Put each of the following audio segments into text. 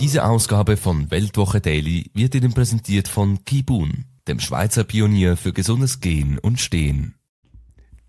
Diese Ausgabe von Weltwoche Daily wird Ihnen präsentiert von Kibun, dem Schweizer Pionier für gesundes Gehen und Stehen.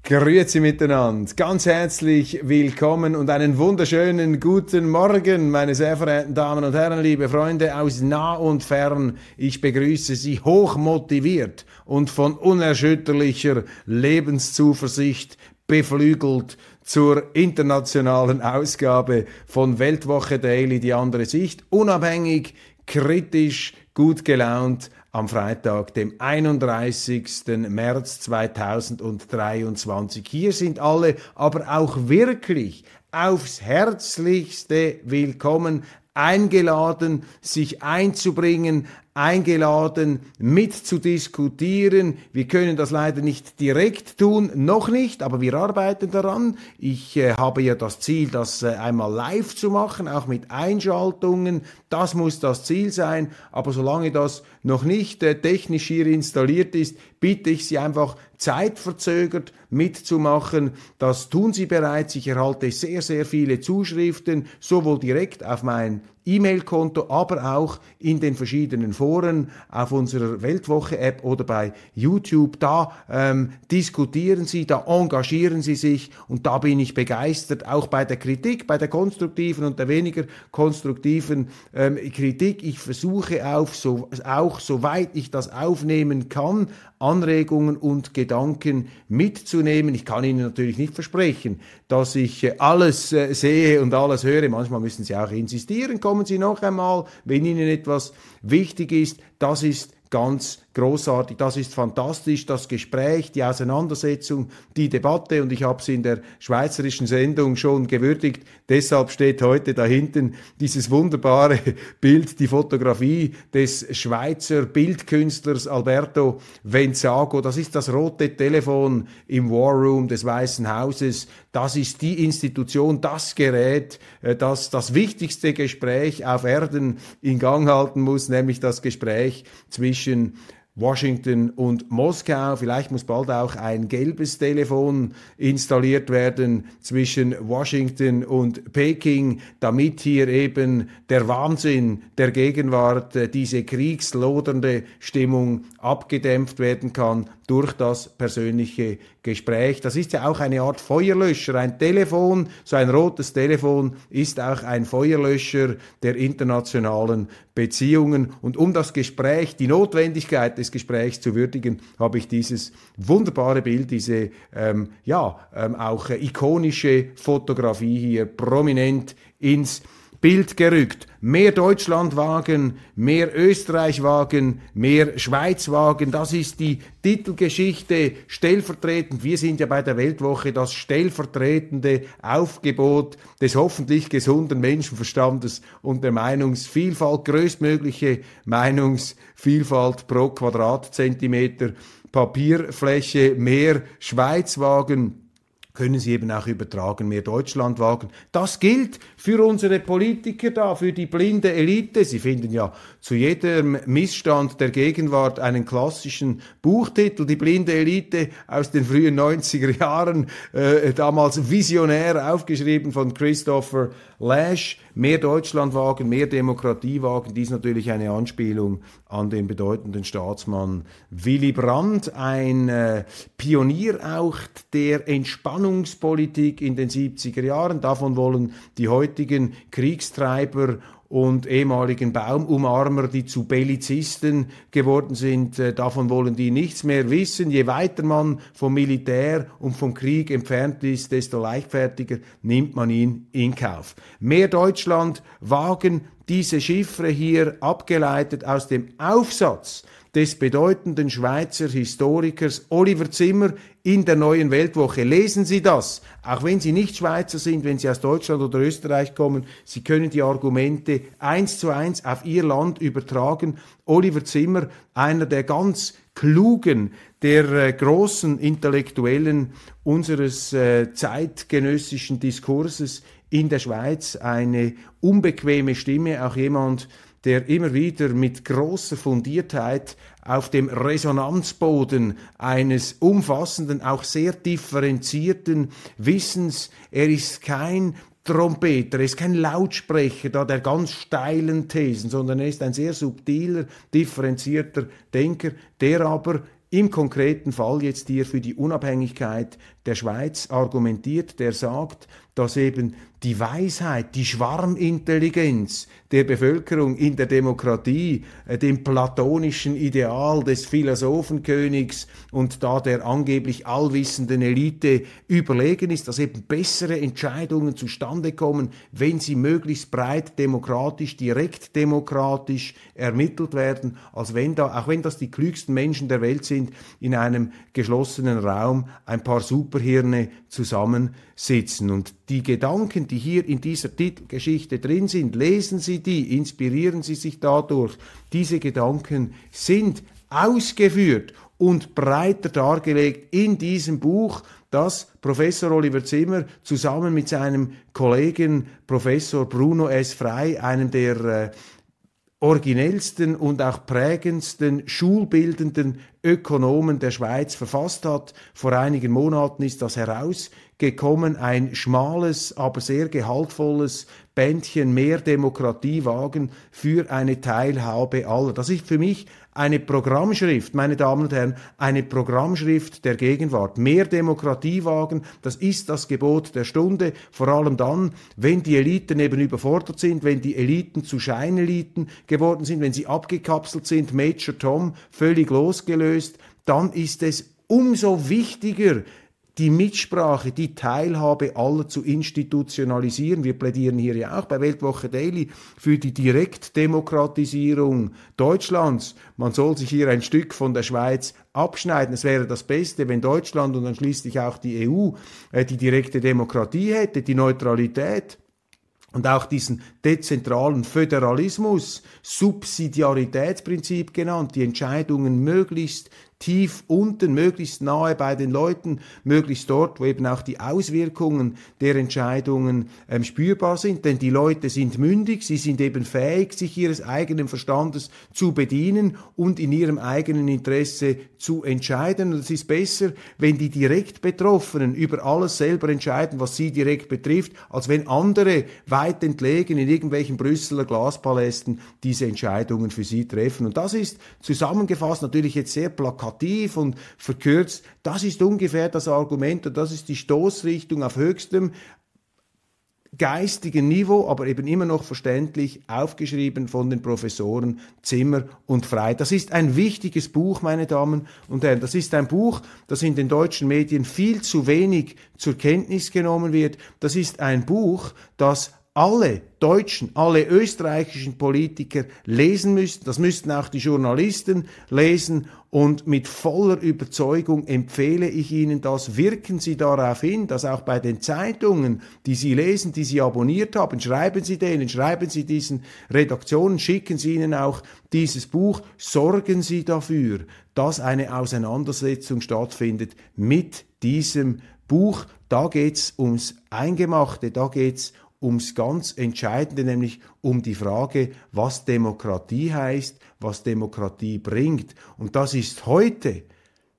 Grüezi miteinander, ganz herzlich willkommen und einen wunderschönen guten Morgen, meine sehr verehrten Damen und Herren, liebe Freunde aus nah und fern. Ich begrüße Sie hoch motiviert und von unerschütterlicher Lebenszuversicht beflügelt zur internationalen Ausgabe von Weltwoche Daily, die andere Sicht, unabhängig, kritisch, gut gelaunt am Freitag, dem 31. März 2023. Hier sind alle aber auch wirklich aufs Herzlichste willkommen, eingeladen, sich einzubringen, eingeladen, mitzudiskutieren. Wir können das leider nicht direkt tun, noch nicht, aber wir arbeiten daran. Ich äh, habe ja das Ziel, das äh, einmal live zu machen, auch mit Einschaltungen. Das muss das Ziel sein, aber solange das noch nicht äh, technisch hier installiert ist, bitte ich Sie einfach zeitverzögert mitzumachen. Das tun Sie bereits. Ich erhalte sehr, sehr viele Zuschriften, sowohl direkt auf mein E-Mail-Konto, aber auch in den verschiedenen Foren, auf unserer Weltwoche-App oder bei YouTube. Da ähm, diskutieren Sie, da engagieren Sie sich und da bin ich begeistert, auch bei der Kritik, bei der konstruktiven und der weniger konstruktiven ähm, Kritik. Ich versuche auf so, auch, soweit ich das aufnehmen kann, Anregungen und Gedanken mitzunehmen. Ich kann Ihnen natürlich nicht versprechen, dass ich äh, alles äh, sehe und alles höre. Manchmal müssen Sie auch insistieren. Kommen Sie noch einmal, wenn Ihnen etwas wichtig ist. Das ist ganz großartig, das ist fantastisch, das Gespräch, die Auseinandersetzung, die Debatte und ich habe es in der schweizerischen Sendung schon gewürdigt. Deshalb steht heute da hinten dieses wunderbare Bild, die Fotografie des Schweizer Bildkünstlers Alberto Venzago. Das ist das rote Telefon im War Room des Weißen Hauses. Das ist die Institution, das Gerät, äh, das das wichtigste Gespräch auf Erden in Gang halten muss, nämlich das Gespräch zwischen Washington und Moskau. Vielleicht muss bald auch ein gelbes Telefon installiert werden zwischen Washington und Peking, damit hier eben der Wahnsinn der Gegenwart, äh, diese kriegslodernde Stimmung abgedämpft werden kann durch das persönliche Gespräch. Das ist ja auch eine Art Feuerlöscher. Ein Telefon, so ein rotes Telefon ist auch ein Feuerlöscher der internationalen Beziehungen. Und um das Gespräch, die Notwendigkeit des Gesprächs zu würdigen, habe ich dieses wunderbare Bild, diese ähm, ja ähm, auch äh, ikonische Fotografie hier prominent ins Bild gerückt. Mehr Deutschlandwagen, mehr Österreichwagen, mehr Schweizwagen. Das ist die Titelgeschichte stellvertretend. Wir sind ja bei der Weltwoche das stellvertretende Aufgebot des hoffentlich gesunden Menschenverstandes und der Meinungsvielfalt, größtmögliche Meinungsvielfalt pro Quadratzentimeter Papierfläche, mehr Schweizwagen können sie eben auch übertragen, mehr Deutschlandwagen. Das gilt für unsere Politiker da, für die blinde Elite. Sie finden ja zu jedem Missstand der Gegenwart einen klassischen Buchtitel, die blinde Elite aus den frühen 90er Jahren, äh, damals visionär aufgeschrieben von Christopher Lash, mehr Deutschlandwagen, mehr Demokratiewagen, dies natürlich eine Anspielung an den bedeutenden Staatsmann Willy Brandt, ein äh, Pionier auch der Entspannungspolitik in den 70er Jahren. Davon wollen die heutigen Kriegstreiber und ehemaligen Baumumarmer, die zu Bellizisten geworden sind. Äh, davon wollen die nichts mehr wissen. Je weiter man vom Militär und vom Krieg entfernt ist, desto leichtfertiger nimmt man ihn in Kauf. Mehr Deutschland wagen diese Chiffre hier abgeleitet aus dem Aufsatz des bedeutenden Schweizer Historikers Oliver Zimmer in der neuen Weltwoche. Lesen Sie das, auch wenn Sie nicht Schweizer sind, wenn Sie aus Deutschland oder Österreich kommen, Sie können die Argumente eins zu eins auf Ihr Land übertragen. Oliver Zimmer, einer der ganz klugen, der äh, großen Intellektuellen unseres äh, zeitgenössischen Diskurses in der Schweiz, eine unbequeme Stimme, auch jemand, der immer wieder mit großer Fundiertheit auf dem Resonanzboden eines umfassenden, auch sehr differenzierten Wissens, er ist kein Trompeter, er ist kein Lautsprecher da der ganz steilen Thesen, sondern er ist ein sehr subtiler, differenzierter Denker, der aber im konkreten Fall jetzt hier für die Unabhängigkeit der Schweiz argumentiert, der sagt, dass eben die Weisheit, die Schwarmintelligenz der Bevölkerung in der Demokratie, äh, dem platonischen Ideal des Philosophenkönigs und da der angeblich allwissenden Elite überlegen ist, dass eben bessere Entscheidungen zustande kommen, wenn sie möglichst breit demokratisch, direkt demokratisch ermittelt werden, als wenn da, auch wenn das die klügsten Menschen der Welt sind, in einem geschlossenen Raum ein paar Superhirne zusammensitzen. Und die Gedanken, die hier in dieser Titelgeschichte drin sind, lesen Sie die, inspirieren Sie sich dadurch. Diese Gedanken sind ausgeführt und breiter dargelegt in diesem Buch, das Professor Oliver Zimmer zusammen mit seinem Kollegen Professor Bruno S. Frey, einem der äh, originellsten und auch prägendsten schulbildenden Ökonomen der Schweiz verfasst hat. Vor einigen Monaten ist das herausgekommen, ein schmales, aber sehr gehaltvolles Bändchen mehr Demokratie wagen für eine Teilhabe aller. Das ist für mich eine Programmschrift, meine Damen und Herren, eine Programmschrift der Gegenwart. Mehr Demokratie wagen, das ist das Gebot der Stunde, vor allem dann, wenn die Eliten eben überfordert sind, wenn die Eliten zu Scheineliten geworden sind, wenn sie abgekapselt sind, Major Tom völlig losgelöst, dann ist es umso wichtiger, die Mitsprache, die Teilhabe aller zu institutionalisieren. Wir plädieren hier ja auch bei Weltwoche Daily für die Direktdemokratisierung Deutschlands. Man soll sich hier ein Stück von der Schweiz abschneiden. Es wäre das Beste, wenn Deutschland und dann schließlich auch die EU äh, die direkte Demokratie hätte, die Neutralität und auch diesen dezentralen Föderalismus, Subsidiaritätsprinzip genannt, die Entscheidungen möglichst tief unten, möglichst nahe bei den Leuten, möglichst dort, wo eben auch die Auswirkungen der Entscheidungen ähm, spürbar sind. Denn die Leute sind mündig, sie sind eben fähig, sich ihres eigenen Verstandes zu bedienen und in ihrem eigenen Interesse zu entscheiden. Und es ist besser, wenn die direkt Betroffenen über alles selber entscheiden, was sie direkt betrifft, als wenn andere weit entlegen in irgendwelchen Brüsseler Glaspalästen diese Entscheidungen für sie treffen. Und das ist zusammengefasst natürlich jetzt sehr plakativ plakativ und verkürzt. Das ist ungefähr das Argument und das ist die Stoßrichtung auf höchstem geistigen Niveau, aber eben immer noch verständlich, aufgeschrieben von den Professoren Zimmer und Frei. Das ist ein wichtiges Buch, meine Damen und Herren. Das ist ein Buch, das in den deutschen Medien viel zu wenig zur Kenntnis genommen wird. Das ist ein Buch, das alle deutschen, alle österreichischen Politiker lesen müssten. Das müssten auch die Journalisten lesen. Und mit voller Überzeugung empfehle ich Ihnen das. Wirken Sie darauf hin, dass auch bei den Zeitungen, die Sie lesen, die Sie abonniert haben, schreiben Sie denen, schreiben Sie diesen Redaktionen, schicken Sie ihnen auch dieses Buch. Sorgen Sie dafür, dass eine Auseinandersetzung stattfindet mit diesem Buch. Da geht's ums Eingemachte, da geht's ums ganz Entscheidende, nämlich um die Frage, was Demokratie heißt, was Demokratie bringt. Und das ist heute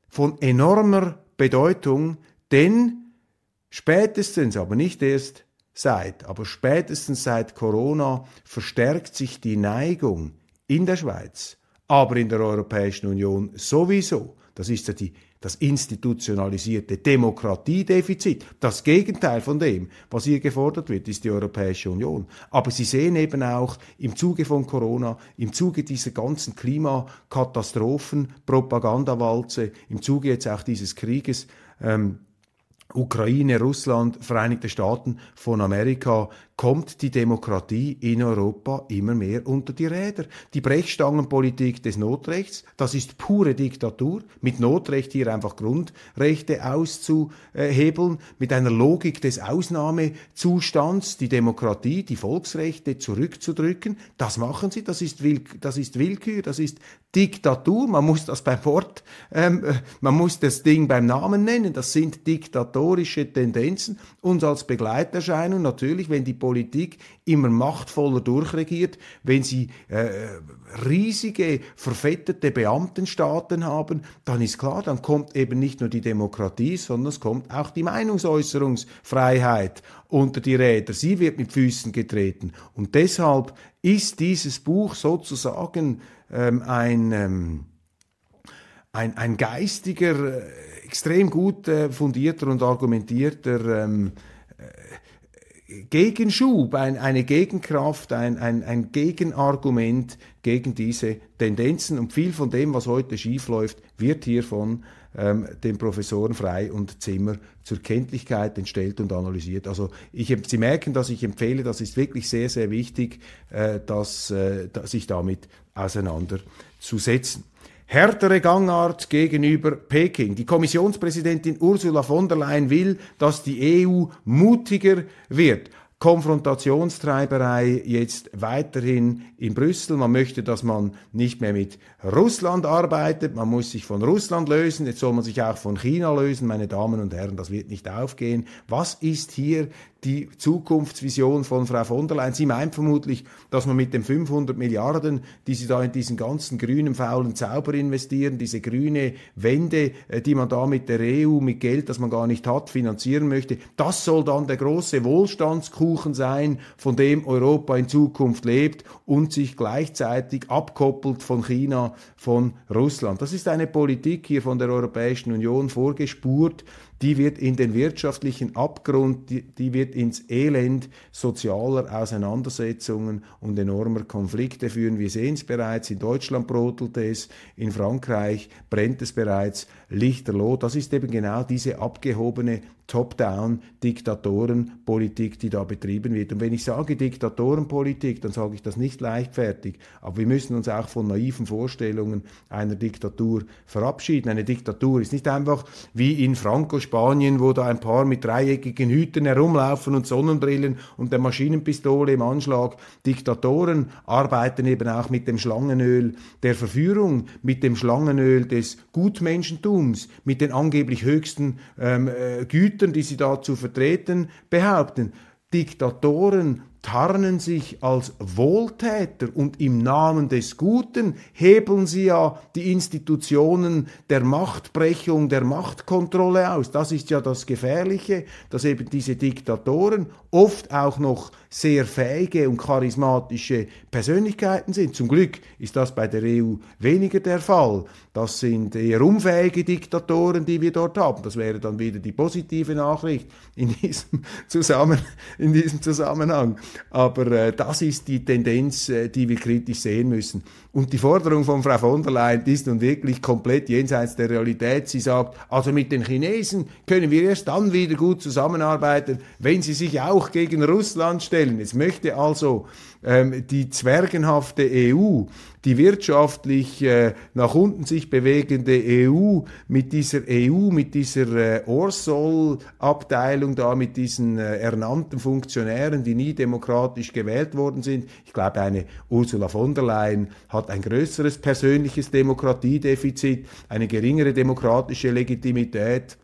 von enormer Bedeutung, denn spätestens, aber nicht erst seit, aber spätestens seit Corona verstärkt sich die Neigung in der Schweiz, aber in der Europäischen Union sowieso. Das ist ja die das institutionalisierte Demokratiedefizit. Das Gegenteil von dem, was hier gefordert wird, ist die Europäische Union. Aber Sie sehen eben auch im Zuge von Corona, im Zuge dieser ganzen Klimakatastrophen, Propagandawalze, im Zuge jetzt auch dieses Krieges, ähm, Ukraine, Russland, Vereinigte Staaten von Amerika kommt die Demokratie in Europa immer mehr unter die Räder. Die Brechstangenpolitik des Notrechts, das ist pure Diktatur, mit Notrecht hier einfach Grundrechte auszuhebeln, mit einer Logik des Ausnahmezustands die Demokratie, die Volksrechte zurückzudrücken. Das machen sie, das ist, Will das ist Willkür, das ist Diktatur, man muss das beim Wort, ähm, äh, man muss das Ding beim Namen nennen, das sind diktatorische Tendenzen und als Begleiterscheinung natürlich, wenn die Politik immer machtvoller durchregiert, wenn sie äh, riesige, verfettete Beamtenstaaten haben, dann ist klar, dann kommt eben nicht nur die Demokratie, sondern es kommt auch die Meinungsäußerungsfreiheit unter die Räder. Sie wird mit Füßen getreten. Und deshalb ist dieses Buch sozusagen ähm, ein, ähm, ein, ein geistiger, äh, extrem gut äh, fundierter und argumentierter ähm, Gegenschub, ein, eine Gegenkraft, ein, ein, ein Gegenargument gegen diese Tendenzen. Und viel von dem, was heute schiefläuft, wird hier von ähm, den Professoren Frei und Zimmer zur Kenntlichkeit entstellt und analysiert. Also ich, Sie merken, dass ich empfehle, das ist wirklich sehr, sehr wichtig, äh, dass, äh, sich damit auseinanderzusetzen härtere Gangart gegenüber Peking. Die Kommissionspräsidentin Ursula von der Leyen will, dass die EU mutiger wird. Konfrontationstreiberei jetzt weiterhin in Brüssel. Man möchte, dass man nicht mehr mit Russland arbeitet. Man muss sich von Russland lösen. Jetzt soll man sich auch von China lösen. Meine Damen und Herren, das wird nicht aufgehen. Was ist hier die Zukunftsvision von Frau von der Leyen. Sie meint vermutlich, dass man mit den 500 Milliarden, die sie da in diesen ganzen grünen, faulen Zauber investieren, diese grüne Wende, äh, die man da mit der EU, mit Geld, das man gar nicht hat, finanzieren möchte, das soll dann der große Wohlstandskuchen sein, von dem Europa in Zukunft lebt und sich gleichzeitig abkoppelt von China, von Russland. Das ist eine Politik hier von der Europäischen Union vorgespurt, die wird in den wirtschaftlichen Abgrund, die, die, wird ins Elend sozialer Auseinandersetzungen und enormer Konflikte führen. Wir sehen es bereits, in Deutschland brodelt es, in Frankreich brennt es bereits lichterloh. Das ist eben genau diese abgehobene Top-Down-Diktatorenpolitik, die da betrieben wird. Und wenn ich sage Diktatorenpolitik, dann sage ich das nicht leichtfertig. Aber wir müssen uns auch von naiven Vorstellungen einer Diktatur verabschieden. Eine Diktatur ist nicht einfach wie in Franco-Spanien, wo da ein paar mit dreieckigen Hüten herumlaufen und Sonnenbrillen und der Maschinenpistole im Anschlag. Diktatoren arbeiten eben auch mit dem Schlangenöl der Verführung, mit dem Schlangenöl des Gutmenschentums, mit den angeblich höchsten ähm, äh, Gütern Gütern, die sie da zu vertreten behaupten. Diktatoren tarnen sich als Wohltäter und im Namen des Guten hebeln sie ja die Institutionen der Machtbrechung, der Machtkontrolle aus. Das ist ja das Gefährliche, dass eben diese Diktatoren oft auch noch sehr fähige und charismatische Persönlichkeiten sind. Zum Glück ist das bei der EU weniger der Fall. Das sind eher unfähige Diktatoren, die wir dort haben. Das wäre dann wieder die positive Nachricht in diesem, Zusammen in diesem Zusammenhang. Aber äh, das ist die Tendenz, äh, die wir kritisch sehen müssen. Und die Forderung von Frau von der Leyen ist nun wirklich komplett jenseits der Realität. Sie sagt, also mit den Chinesen können wir erst dann wieder gut zusammenarbeiten, wenn sie sich auch gegen Russland stellen. Es möchte also die zwergenhafte EU, die wirtschaftlich äh, nach unten sich bewegende EU mit dieser EU, mit dieser äh, Orsol-Abteilung da, mit diesen äh, ernannten Funktionären, die nie demokratisch gewählt worden sind. Ich glaube, eine Ursula von der Leyen hat ein größeres persönliches Demokratiedefizit, eine geringere demokratische Legitimität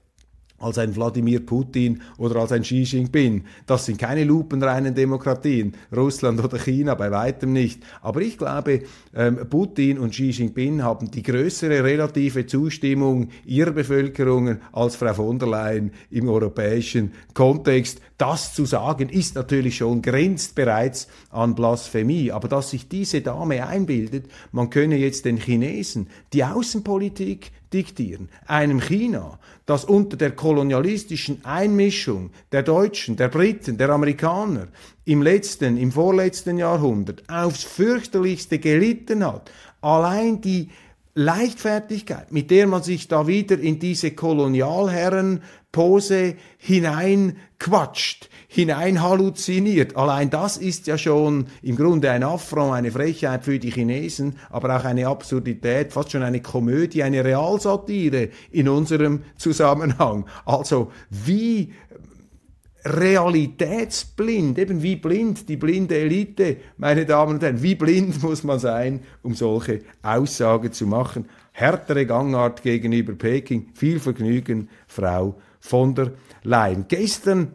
als ein Wladimir Putin oder als ein Xi Jinping. Das sind keine lupenreinen Demokratien, Russland oder China bei weitem nicht. Aber ich glaube, ähm, Putin und Xi Jinping haben die größere relative Zustimmung ihrer Bevölkerung als Frau von der Leyen im europäischen Kontext. Das zu sagen ist natürlich schon grenzt bereits an Blasphemie. Aber dass sich diese Dame einbildet, man könne jetzt den Chinesen die Außenpolitik diktieren. Einem China, das unter der kolonialistischen Einmischung der Deutschen, der Briten, der Amerikaner im letzten, im vorletzten Jahrhundert aufs fürchterlichste gelitten hat. Allein die Leichtfertigkeit, mit der man sich da wieder in diese Kolonialherren-Pose hineinquatscht, hinein halluziniert. Allein das ist ja schon im Grunde ein Affront, eine Frechheit für die Chinesen, aber auch eine Absurdität, fast schon eine Komödie, eine Realsatire in unserem Zusammenhang. Also wie realitätsblind, eben wie blind die blinde Elite, meine Damen und Herren, wie blind muss man sein, um solche Aussagen zu machen. Härtere Gangart gegenüber Peking, viel Vergnügen, Frau von der Leyen. Gestern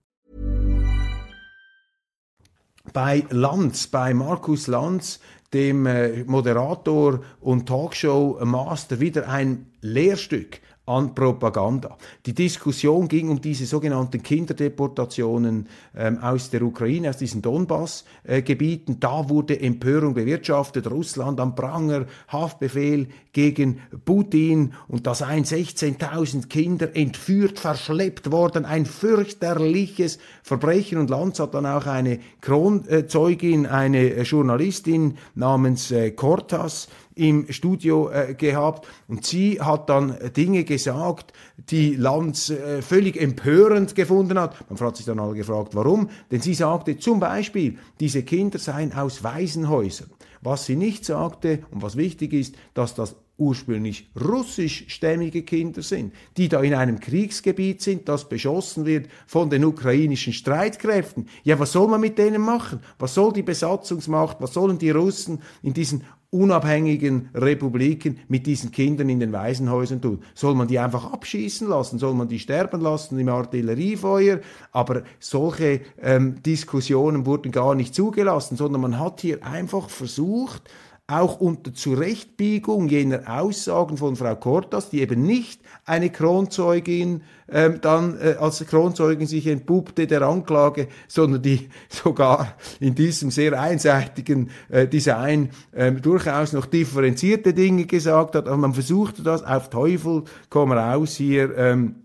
bei Lanz, bei Markus Lanz, dem äh, Moderator und Talkshow-Master, wieder ein Lehrstück an Propaganda. Die Diskussion ging um diese sogenannten Kinderdeportationen ähm, aus der Ukraine, aus diesen Donbass-Gebieten. Äh, da wurde Empörung bewirtschaftet, Russland am Pranger, Haftbefehl gegen Putin und da seien 16.000 Kinder entführt, verschleppt worden. Ein fürchterliches Verbrechen und Lanz hat dann auch eine Kronzeugin, eine Journalistin namens äh, Cortas, im Studio äh, gehabt und sie hat dann Dinge gesagt, die Lanz äh, völlig empörend gefunden hat. Man hat sich dann alle gefragt, warum? Denn sie sagte zum Beispiel, diese Kinder seien aus Waisenhäusern. Was sie nicht sagte und was wichtig ist, dass das ursprünglich russischstämmige Kinder sind, die da in einem Kriegsgebiet sind, das beschossen wird von den ukrainischen Streitkräften. Ja, was soll man mit denen machen? Was soll die Besatzungsmacht, was sollen die Russen in diesen unabhängigen Republiken mit diesen Kindern in den Waisenhäusern tun? Soll man die einfach abschießen lassen? Soll man die sterben lassen im Artilleriefeuer? Aber solche ähm, Diskussionen wurden gar nicht zugelassen, sondern man hat hier einfach versucht, auch unter Zurechtbiegung jener Aussagen von Frau Cortas, die eben nicht eine Kronzeugin ähm, dann äh, als Kronzeugin sich entpuppte der Anklage, sondern die sogar in diesem sehr einseitigen äh, Design äh, durchaus noch differenzierte Dinge gesagt hat. Aber man versuchte das auf Teufel komm raus hier. Ähm,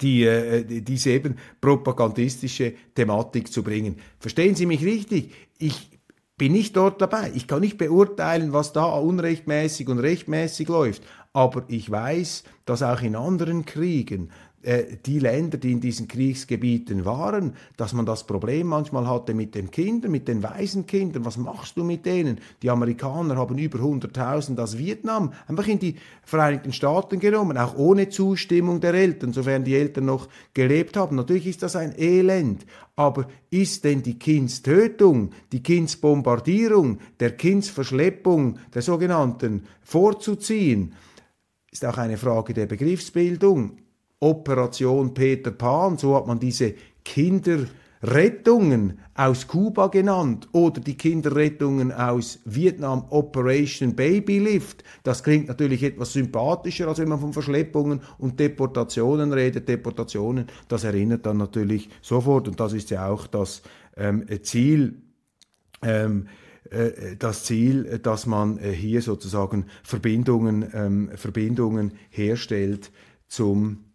die, äh, diese eben propagandistische Thematik zu bringen. Verstehen Sie mich richtig? Ich bin nicht dort dabei. Ich kann nicht beurteilen, was da unrechtmäßig und rechtmäßig läuft. Aber ich weiß, dass auch in anderen Kriegen äh, die Länder, die in diesen Kriegsgebieten waren, dass man das Problem manchmal hatte mit den Kindern, mit den Waisenkindern. Was machst du mit denen? Die Amerikaner haben über 100.000 aus Vietnam einfach in die Vereinigten Staaten genommen, auch ohne Zustimmung der Eltern, sofern die Eltern noch gelebt haben. Natürlich ist das ein Elend, aber ist denn die Kindstötung, die Kindsbombardierung, der Kindsverschleppung, der sogenannten, vorzuziehen? Ist auch eine Frage der Begriffsbildung. Operation Peter Pan, so hat man diese Kinderrettungen aus Kuba genannt oder die Kinderrettungen aus Vietnam Operation Baby Lift. Das klingt natürlich etwas sympathischer, als wenn man von Verschleppungen und Deportationen redet. Deportationen, das erinnert dann natürlich sofort und das ist ja auch das ähm, Ziel. Ähm, äh, das Ziel, dass man äh, hier sozusagen Verbindungen, ähm, Verbindungen herstellt zum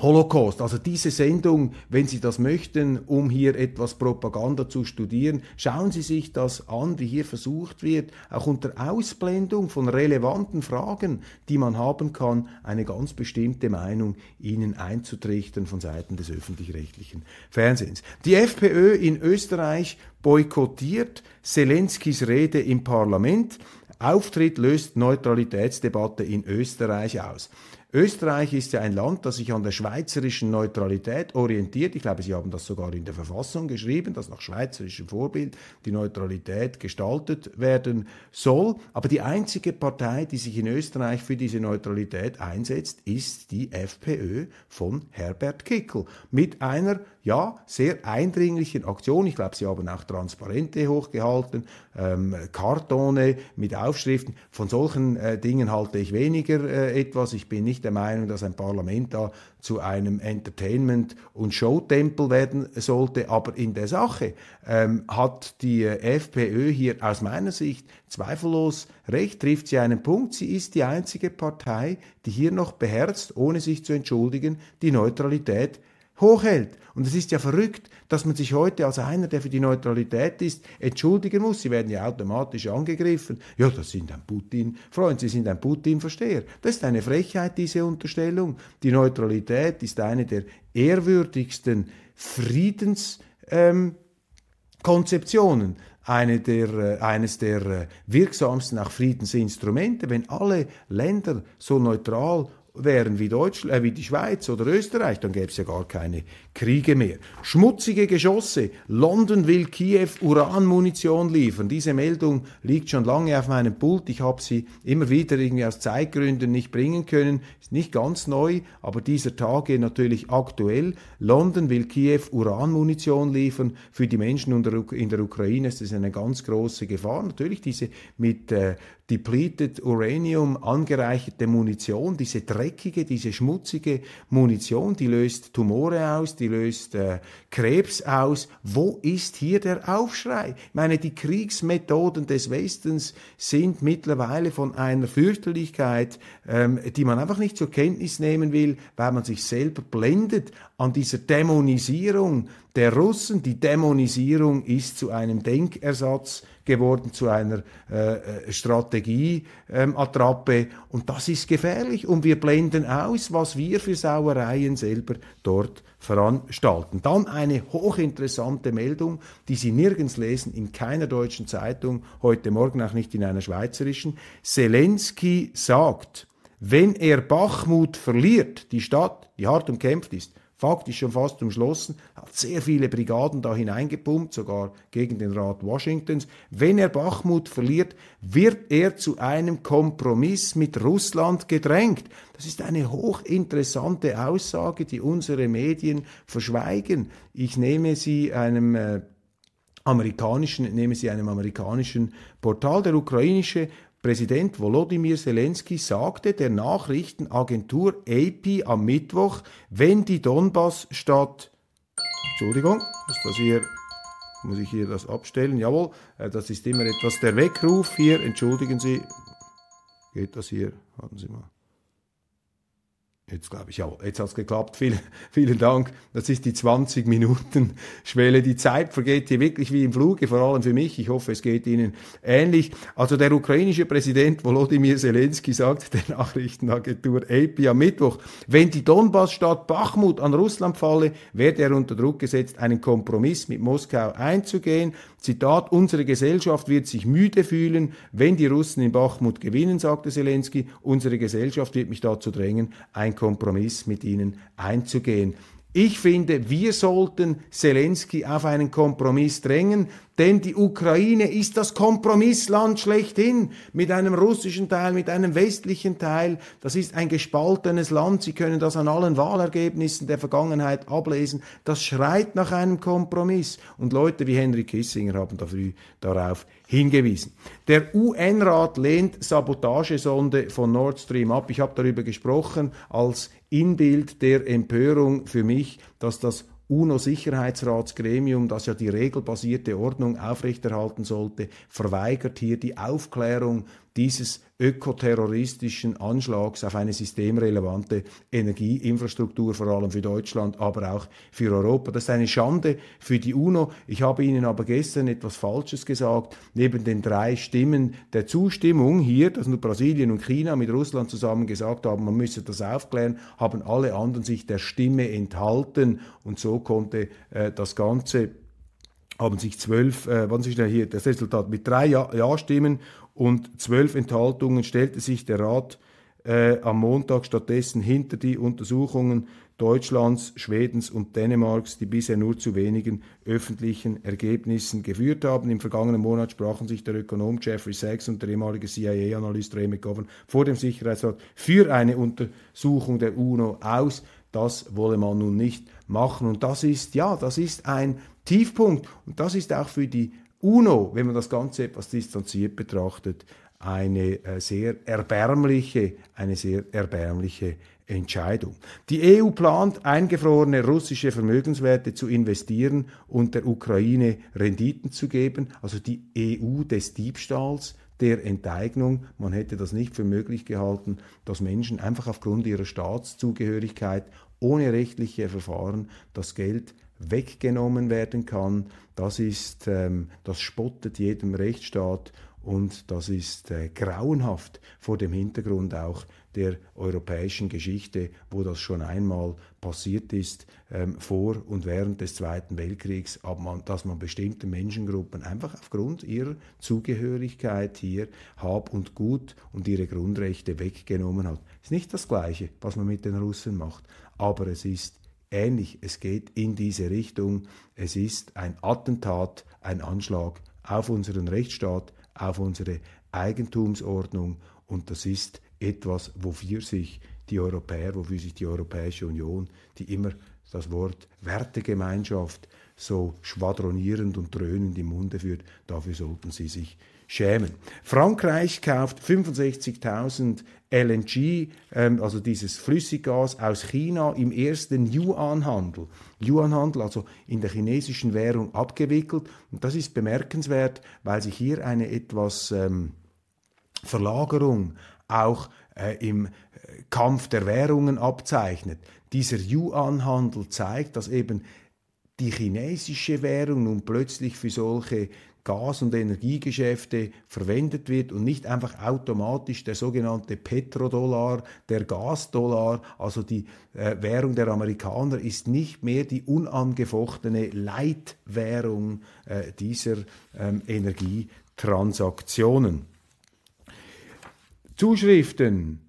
Holocaust. Also diese Sendung, wenn Sie das möchten, um hier etwas Propaganda zu studieren, schauen Sie sich das an, wie hier versucht wird, auch unter Ausblendung von relevanten Fragen, die man haben kann, eine ganz bestimmte Meinung Ihnen einzutrichtern von Seiten des öffentlich-rechtlichen Fernsehens. Die FPÖ in Österreich boykottiert Zelenskis Rede im Parlament. Auftritt löst Neutralitätsdebatte in Österreich aus. Österreich ist ja ein Land, das sich an der schweizerischen Neutralität orientiert. Ich glaube, Sie haben das sogar in der Verfassung geschrieben, dass nach schweizerischem Vorbild die Neutralität gestaltet werden soll. Aber die einzige Partei, die sich in Österreich für diese Neutralität einsetzt, ist die FPÖ von Herbert Kickel. Mit einer, ja, sehr eindringlichen Aktion. Ich glaube, sie haben auch Transparente hochgehalten, ähm, Kartone mit Aufschriften. Von solchen äh, Dingen halte ich weniger äh, etwas. Ich bin nicht der Meinung, dass ein Parlament da zu einem Entertainment- und Showtempel werden sollte. Aber in der Sache ähm, hat die FPÖ hier aus meiner Sicht zweifellos recht, trifft sie einen Punkt. Sie ist die einzige Partei, die hier noch beherzt, ohne sich zu entschuldigen, die Neutralität hochhält. Und es ist ja verrückt, dass man sich heute als einer, der für die Neutralität ist, entschuldigen muss. Sie werden ja automatisch angegriffen. Ja, das sind ein Putin-Freund, Sie sind ein Putin-Versteher. Das ist eine Frechheit, diese Unterstellung. Die Neutralität ist eine der ehrwürdigsten Friedenskonzeptionen. Ähm, eine der, äh, eines der äh, wirksamsten auch Friedensinstrumente, wenn alle Länder so neutral wären wie, Deutschland, äh, wie die Schweiz oder Österreich, dann gäbe es ja gar keine Kriege mehr. Schmutzige Geschosse. London will Kiew Uranmunition liefern. Diese Meldung liegt schon lange auf meinem Pult. Ich habe sie immer wieder irgendwie aus Zeitgründen nicht bringen können. Ist nicht ganz neu, aber dieser Tage natürlich aktuell. London will Kiew Uranmunition liefern. Für die Menschen in der Ukraine ist das eine ganz große Gefahr. Natürlich diese mit äh, depleted Uranium angereicherte Munition, diese dreckige, diese schmutzige Munition, die löst Tumore aus, die löst äh, Krebs aus. Wo ist hier der Aufschrei? Ich meine, die Kriegsmethoden des Westens sind mittlerweile von einer Fürchterlichkeit, ähm, die man einfach nicht zur Kenntnis nehmen will, weil man sich selber blendet an dieser Dämonisierung der Russen. Die Dämonisierung ist zu einem Denkersatz geworden, zu einer äh, äh Strategieattrappe. Ähm, und das ist gefährlich. Und wir blenden aus, was wir für Sauereien selber dort veranstalten. Dann eine hochinteressante Meldung, die Sie nirgends lesen, in keiner deutschen Zeitung, heute Morgen auch nicht in einer schweizerischen. Zelensky sagt, wenn er Bachmut verliert, die Stadt, die hart umkämpft ist, faktisch schon fast umschlossen, hat sehr viele Brigaden da hineingepumpt, sogar gegen den Rat Washingtons. Wenn er Bachmut verliert, wird er zu einem Kompromiss mit Russland gedrängt. Das ist eine hochinteressante Aussage, die unsere Medien verschweigen. Ich nehme sie einem äh, amerikanischen, nehme sie einem amerikanischen Portal, der ukrainische Präsident Volodymyr Zelensky sagte der Nachrichtenagentur AP am Mittwoch, wenn die Donbass-Stadt, Entschuldigung, ist das hier, muss ich hier das abstellen? Jawohl, äh, das ist immer etwas der Weckruf hier, entschuldigen Sie, geht das hier, warten Sie mal. Jetzt glaube ich, ja, jetzt hat es geklappt. Vielen, vielen Dank. Das ist die 20 Minuten Schwelle. Die Zeit vergeht hier wirklich wie im Fluge, vor allem für mich. Ich hoffe, es geht Ihnen ähnlich. Also der ukrainische Präsident Volodymyr Zelensky sagt der Nachrichtenagentur AP am Mittwoch, wenn die Donbassstadt Bachmut an Russland falle, werde er unter Druck gesetzt, einen Kompromiss mit Moskau einzugehen. Zitat, unsere Gesellschaft wird sich müde fühlen, wenn die Russen in Bachmut gewinnen, sagte Zelensky. Unsere Gesellschaft wird mich dazu drängen, ein Kompromiss mit ihnen einzugehen. Ich finde, wir sollten Zelensky auf einen Kompromiss drängen, denn die Ukraine ist das Kompromissland schlechthin mit einem russischen Teil, mit einem westlichen Teil. Das ist ein gespaltenes Land. Sie können das an allen Wahlergebnissen der Vergangenheit ablesen. Das schreit nach einem Kompromiss. Und Leute wie Henry Kissinger haben da früh darauf hingewiesen. Der UN-Rat lehnt Sabotagesonde von Nord Stream ab. Ich habe darüber gesprochen als Inbild der Empörung für mich, dass das UNO-Sicherheitsratsgremium, das ja die regelbasierte Ordnung aufrechterhalten sollte, verweigert hier die Aufklärung dieses ökoterroristischen Anschlags auf eine systemrelevante Energieinfrastruktur, vor allem für Deutschland, aber auch für Europa. Das ist eine Schande für die UNO. Ich habe Ihnen aber gestern etwas Falsches gesagt. Neben den drei Stimmen der Zustimmung hier, dass nur Brasilien und China mit Russland zusammen gesagt haben, man müsse das aufklären, haben alle anderen sich der Stimme enthalten und so konnte äh, das Ganze haben sich zwölf, äh, wann ist hier das Resultat, mit drei Ja-Stimmen und zwölf Enthaltungen stellte sich der Rat äh, am Montag stattdessen hinter die Untersuchungen Deutschlands, Schwedens und Dänemarks, die bisher nur zu wenigen öffentlichen Ergebnissen geführt haben. Im vergangenen Monat sprachen sich der Ökonom Jeffrey Sachs und der ehemalige CIA-Analyst Ray McGovern vor dem Sicherheitsrat für eine Untersuchung der UNO aus. Das wolle man nun nicht machen. Und das ist, ja, das ist ein Tiefpunkt. Und das ist auch für die UNO, wenn man das Ganze etwas distanziert betrachtet, eine äh, sehr erbärmliche, eine sehr erbärmliche Entscheidung. Die EU plant, eingefrorene russische Vermögenswerte zu investieren und der Ukraine Renditen zu geben, also die EU des Diebstahls, der Enteignung. Man hätte das nicht für möglich gehalten, dass Menschen einfach aufgrund ihrer Staatszugehörigkeit ohne rechtliche Verfahren das Geld weggenommen werden kann. Das ist, ähm, das spottet jedem Rechtsstaat und das ist äh, grauenhaft vor dem Hintergrund auch der europäischen Geschichte, wo das schon einmal passiert ist, ähm, vor und während des Zweiten Weltkriegs, man, dass man bestimmte Menschengruppen einfach aufgrund ihrer Zugehörigkeit hier Hab und Gut und ihre Grundrechte weggenommen hat. Ist nicht das Gleiche, was man mit den Russen macht, aber es ist ähnlich. Es geht in diese Richtung. Es ist ein Attentat, ein Anschlag auf unseren Rechtsstaat, auf unsere Eigentumsordnung und das ist etwas, wofür sich die Europäer, wofür sich die Europäische Union, die immer das Wort Wertegemeinschaft so schwadronierend und dröhnend im Munde führt, dafür sollten sie sich schämen. Frankreich kauft 65.000 LNG, ähm, also dieses Flüssiggas aus China im ersten Yuan-Handel. Yuan-Handel, also in der chinesischen Währung abgewickelt. Und das ist bemerkenswert, weil sich hier eine etwas ähm, Verlagerung auch äh, im äh, Kampf der Währungen abzeichnet. Dieser Yuan-Handel zeigt, dass eben die chinesische Währung nun plötzlich für solche Gas- und Energiegeschäfte verwendet wird und nicht einfach automatisch der sogenannte Petrodollar, der Gasdollar, also die äh, Währung der Amerikaner, ist nicht mehr die unangefochtene Leitwährung äh, dieser ähm, Energietransaktionen. Zuschriften.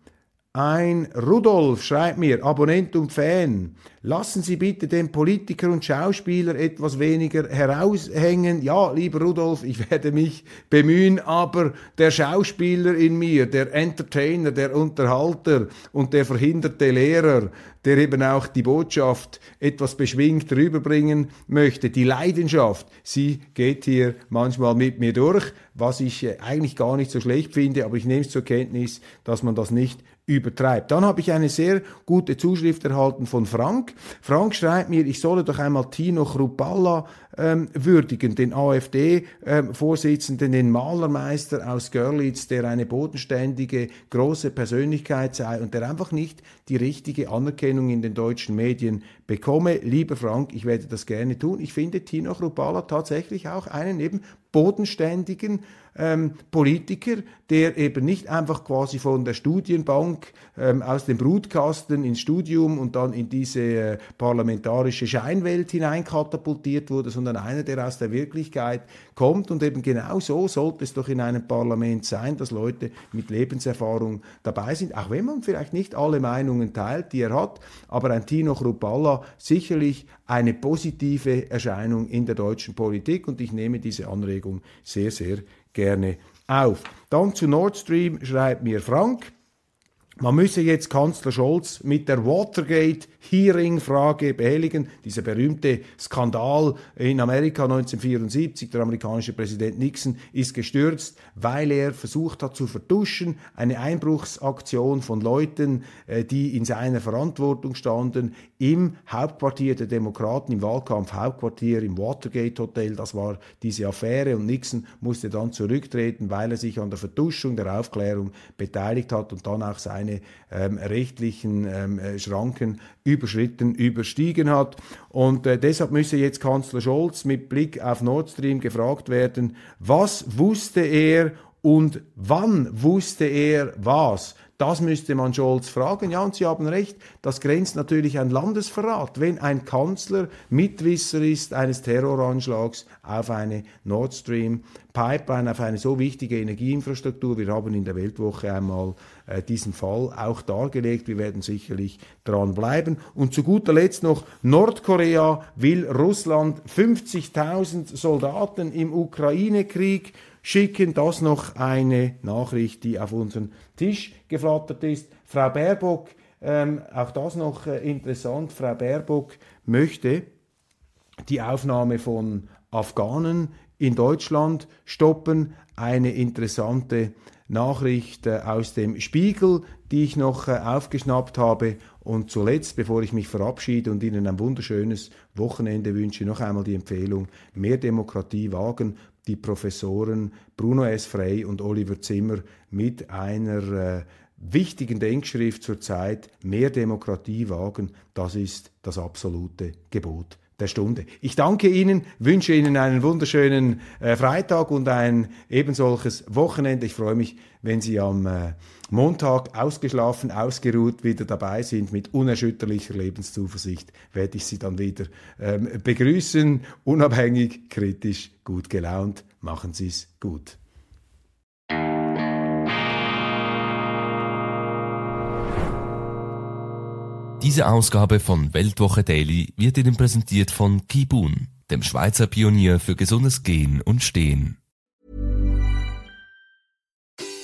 Ein Rudolf schreibt mir, Abonnent und Fan, lassen Sie bitte den Politiker und Schauspieler etwas weniger heraushängen. Ja, lieber Rudolf, ich werde mich bemühen, aber der Schauspieler in mir, der Entertainer, der Unterhalter und der verhinderte Lehrer, der eben auch die Botschaft etwas beschwingt rüberbringen möchte, die Leidenschaft, sie geht hier manchmal mit mir durch, was ich äh, eigentlich gar nicht so schlecht finde, aber ich nehme es zur Kenntnis, dass man das nicht übertreibt. Dann habe ich eine sehr gute Zuschrift erhalten von Frank. Frank schreibt mir, ich solle doch einmal Tino Chrupalla ähm, würdigen, den AfD-Vorsitzenden, ähm, den Malermeister aus Görlitz, der eine bodenständige, große Persönlichkeit sei und der einfach nicht die richtige Anerkennung in den deutschen Medien bekomme. Lieber Frank, ich werde das gerne tun. Ich finde Tino Chrupalla tatsächlich auch einen eben bodenständigen ähm, Politiker, der eben nicht einfach quasi von der Studienbank ähm, aus dem Brutkasten ins Studium und dann in diese äh, parlamentarische Scheinwelt hineinkatapultiert wurde, sondern einer, der aus der Wirklichkeit kommt. Und eben genau so sollte es doch in einem Parlament sein, dass Leute mit Lebenserfahrung dabei sind, auch wenn man vielleicht nicht alle Meinungen teilt, die er hat. Aber ein Tino Chrupalla sicherlich eine positive Erscheinung in der deutschen Politik und ich nehme diese Anregung sehr, sehr gerne auf. Dann zu Nord Stream schreibt mir Frank. Man müsse jetzt Kanzler Scholz mit der Watergate-Hearing-Frage behelligen. Dieser berühmte Skandal in Amerika 1974. Der amerikanische Präsident Nixon ist gestürzt, weil er versucht hat zu vertuschen. Eine Einbruchsaktion von Leuten, äh, die in seiner Verantwortung standen, im Hauptquartier der Demokraten, im Wahlkampf-Hauptquartier, im Watergate-Hotel. Das war diese Affäre und Nixon musste dann zurücktreten, weil er sich an der Vertuschung der Aufklärung beteiligt hat und dann auch sein seine ähm, rechtlichen ähm, äh, Schranken überschritten, überstiegen hat. Und äh, deshalb müsse jetzt Kanzler Scholz mit Blick auf Nord Stream gefragt werden, was wusste er und wann wusste er was? Das müsste man Scholz fragen. Ja, und Sie haben recht, das grenzt natürlich an Landesverrat, wenn ein Kanzler Mitwisser ist eines Terroranschlags auf eine Nord Stream Pipeline, auf eine so wichtige Energieinfrastruktur. Wir haben in der Weltwoche einmal äh, diesen Fall auch dargelegt. Wir werden sicherlich dran bleiben. Und zu guter Letzt noch, Nordkorea will Russland 50.000 Soldaten im Ukraine-Krieg schicken. Das noch eine Nachricht, die auf unseren Tisch geflattert ist. Frau Baerbock, ähm, auch das noch äh, interessant, Frau Baerbock möchte die Aufnahme von Afghanen in Deutschland stoppen. Eine interessante Nachricht äh, aus dem Spiegel, die ich noch äh, aufgeschnappt habe. Und zuletzt, bevor ich mich verabschiede und Ihnen ein wunderschönes Wochenende wünsche, noch einmal die Empfehlung, mehr Demokratie wagen. Die Professoren Bruno S. Frey und Oliver Zimmer mit einer äh, wichtigen Denkschrift zur Zeit, mehr Demokratie wagen, das ist das absolute Gebot der Stunde. Ich danke Ihnen, wünsche Ihnen einen wunderschönen äh, Freitag und ein ebensolches Wochenende. Ich freue mich, wenn Sie am äh, Montag ausgeschlafen, ausgeruht wieder dabei sind mit unerschütterlicher Lebenszuversicht, werde ich Sie dann wieder ähm, begrüßen, unabhängig, kritisch, gut gelaunt. Machen Sie es gut. Diese Ausgabe von Weltwoche Daily wird Ihnen präsentiert von Kibun, dem Schweizer Pionier für gesundes Gehen und Stehen.